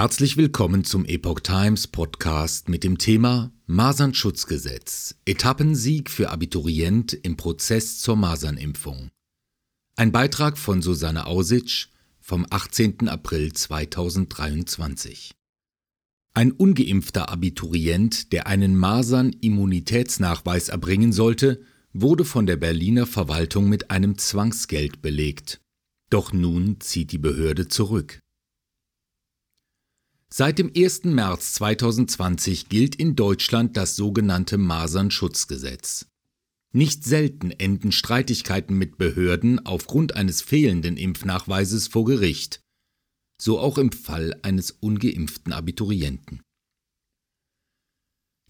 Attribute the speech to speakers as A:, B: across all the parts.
A: Herzlich willkommen zum Epoch Times Podcast mit dem Thema Masernschutzgesetz. Etappensieg für Abiturient im Prozess zur Masernimpfung. Ein Beitrag von Susanne Ausitsch vom 18. April 2023. Ein ungeimpfter Abiturient, der einen Masern-Immunitätsnachweis erbringen sollte, wurde von der Berliner Verwaltung mit einem Zwangsgeld belegt. Doch nun zieht die Behörde zurück. Seit dem 1. März 2020 gilt in Deutschland das sogenannte Masernschutzgesetz. Nicht selten enden Streitigkeiten mit Behörden aufgrund eines fehlenden Impfnachweises vor Gericht, so auch im Fall eines ungeimpften Abiturienten.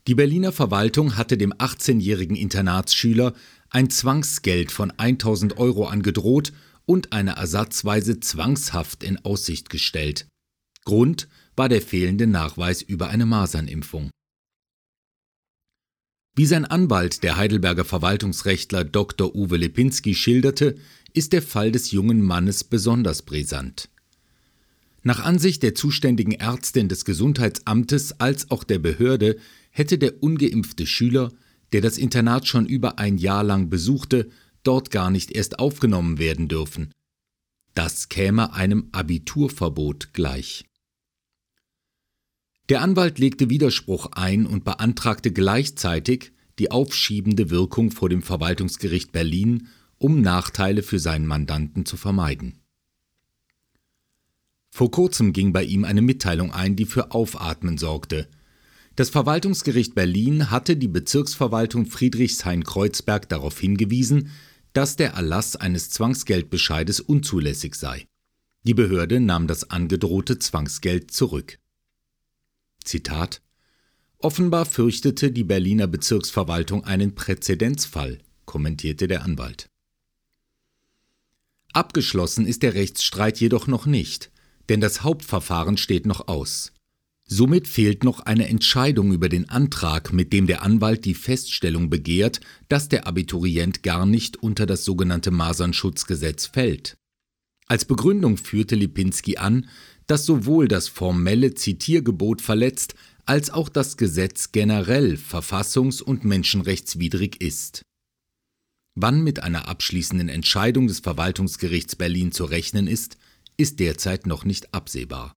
A: Die Berliner Verwaltung hatte dem 18-jährigen Internatsschüler ein Zwangsgeld von 1000 Euro angedroht und eine ersatzweise Zwangshaft in Aussicht gestellt. Grund war der fehlende Nachweis über eine Masernimpfung. Wie sein Anwalt, der Heidelberger Verwaltungsrechtler Dr. Uwe Lipinski schilderte, ist der Fall des jungen Mannes besonders brisant. Nach Ansicht der zuständigen Ärztin des Gesundheitsamtes als auch der Behörde hätte der ungeimpfte Schüler, der das Internat schon über ein Jahr lang besuchte, dort gar nicht erst aufgenommen werden dürfen. Das käme einem Abiturverbot gleich. Der Anwalt legte Widerspruch ein und beantragte gleichzeitig die aufschiebende Wirkung vor dem Verwaltungsgericht Berlin, um Nachteile für seinen Mandanten zu vermeiden. Vor kurzem ging bei ihm eine Mitteilung ein, die für Aufatmen sorgte. Das Verwaltungsgericht Berlin hatte die Bezirksverwaltung Friedrichshain-Kreuzberg darauf hingewiesen, dass der Erlass eines Zwangsgeldbescheides unzulässig sei. Die Behörde nahm das angedrohte Zwangsgeld zurück. Zitat Offenbar fürchtete die Berliner Bezirksverwaltung einen Präzedenzfall, kommentierte der Anwalt. Abgeschlossen ist der Rechtsstreit jedoch noch nicht, denn das Hauptverfahren steht noch aus. Somit fehlt noch eine Entscheidung über den Antrag, mit dem der Anwalt die Feststellung begehrt, dass der Abiturient gar nicht unter das sogenannte Masernschutzgesetz fällt. Als Begründung führte Lipinski an, dass sowohl das formelle Zitiergebot verletzt, als auch das Gesetz generell verfassungs- und menschenrechtswidrig ist. Wann mit einer abschließenden Entscheidung des Verwaltungsgerichts Berlin zu rechnen ist, ist derzeit noch nicht absehbar.